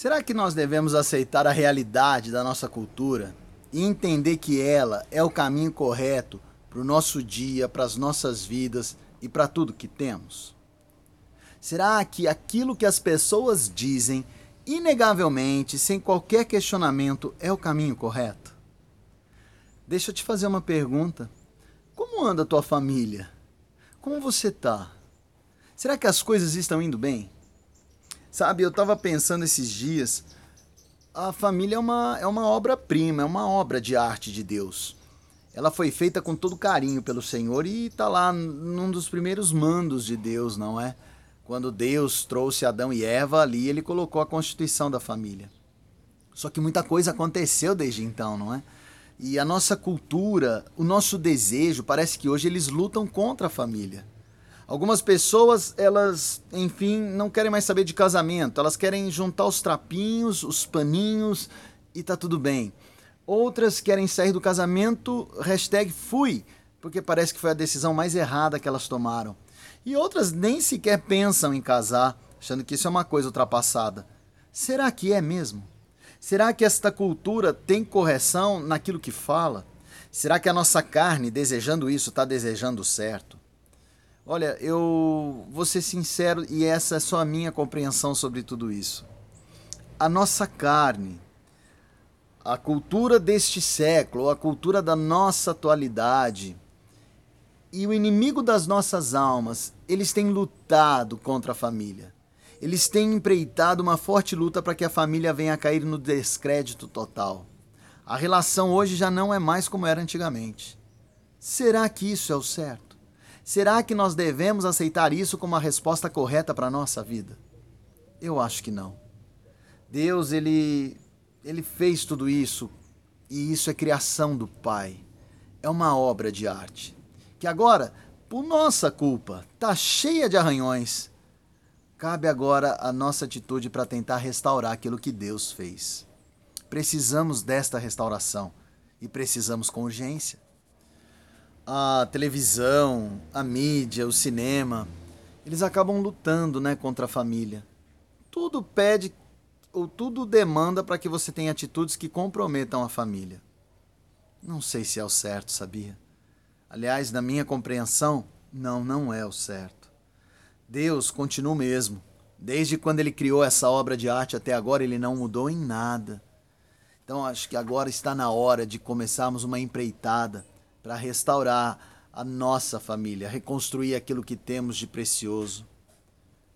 Será que nós devemos aceitar a realidade da nossa cultura e entender que ela é o caminho correto para o nosso dia, para as nossas vidas e para tudo que temos? Será que aquilo que as pessoas dizem, inegavelmente, sem qualquer questionamento, é o caminho correto? Deixa eu te fazer uma pergunta. Como anda a tua família? Como você tá? Será que as coisas estão indo bem? Sabe, eu estava pensando esses dias, a família é uma, é uma obra-prima, é uma obra de arte de Deus. Ela foi feita com todo carinho pelo Senhor e está lá num dos primeiros mandos de Deus, não é? Quando Deus trouxe Adão e Eva ali, ele colocou a constituição da família. Só que muita coisa aconteceu desde então, não é? E a nossa cultura, o nosso desejo, parece que hoje eles lutam contra a família. Algumas pessoas, elas, enfim, não querem mais saber de casamento, elas querem juntar os trapinhos, os paninhos e tá tudo bem. Outras querem sair do casamento, hashtag fui, porque parece que foi a decisão mais errada que elas tomaram. E outras nem sequer pensam em casar, achando que isso é uma coisa ultrapassada. Será que é mesmo? Será que esta cultura tem correção naquilo que fala? Será que a nossa carne, desejando isso, está desejando certo? Olha, eu vou ser sincero e essa é só a minha compreensão sobre tudo isso. A nossa carne, a cultura deste século, a cultura da nossa atualidade e o inimigo das nossas almas, eles têm lutado contra a família. Eles têm empreitado uma forte luta para que a família venha a cair no descrédito total. A relação hoje já não é mais como era antigamente. Será que isso é o certo? Será que nós devemos aceitar isso como a resposta correta para a nossa vida? Eu acho que não. Deus, ele, ele fez tudo isso e isso é criação do Pai. É uma obra de arte. Que agora, por nossa culpa, está cheia de arranhões. Cabe agora a nossa atitude para tentar restaurar aquilo que Deus fez. Precisamos desta restauração e precisamos com urgência a televisão, a mídia, o cinema, eles acabam lutando, né, contra a família. Tudo pede ou tudo demanda para que você tenha atitudes que comprometam a família. Não sei se é o certo, sabia? Aliás, na minha compreensão, não, não é o certo. Deus continua o mesmo. Desde quando ele criou essa obra de arte até agora, ele não mudou em nada. Então acho que agora está na hora de começarmos uma empreitada para restaurar a nossa família, reconstruir aquilo que temos de precioso.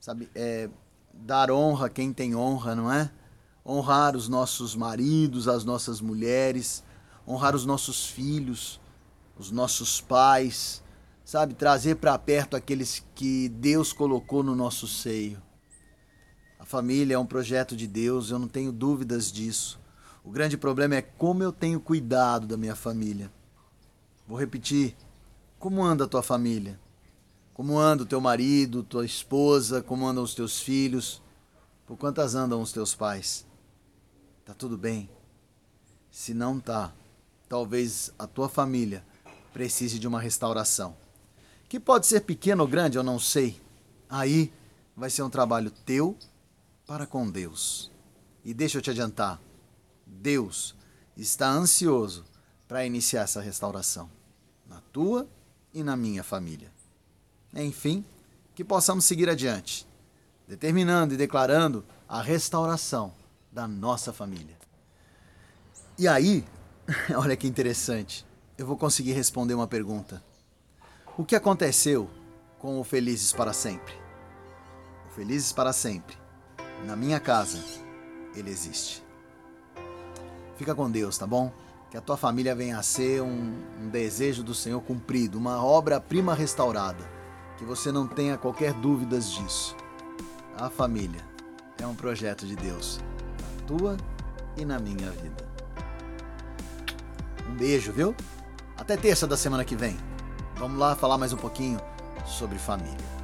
Sabe, é, dar honra a quem tem honra, não é? Honrar os nossos maridos, as nossas mulheres, honrar os nossos filhos, os nossos pais, sabe? Trazer para perto aqueles que Deus colocou no nosso seio. A família é um projeto de Deus, eu não tenho dúvidas disso. O grande problema é como eu tenho cuidado da minha família. Vou repetir. Como anda a tua família? Como anda o teu marido, tua esposa? Como andam os teus filhos? Por quantas andam os teus pais? Tá tudo bem? Se não tá, talvez a tua família precise de uma restauração. Que pode ser pequeno ou grande, eu não sei. Aí vai ser um trabalho teu para com Deus. E deixa eu te adiantar: Deus está ansioso para iniciar essa restauração na tua e na minha família. Enfim, que possamos seguir adiante, determinando e declarando a restauração da nossa família. E aí, olha que interessante, eu vou conseguir responder uma pergunta. O que aconteceu com o Felizes para Sempre? O Felizes para Sempre, na minha casa, ele existe. Fica com Deus, tá bom? Que a tua família venha a ser um, um desejo do Senhor cumprido, uma obra-prima restaurada. Que você não tenha qualquer dúvidas disso. A família é um projeto de Deus, na tua e na minha vida. Um beijo, viu? Até terça da semana que vem. Vamos lá falar mais um pouquinho sobre família.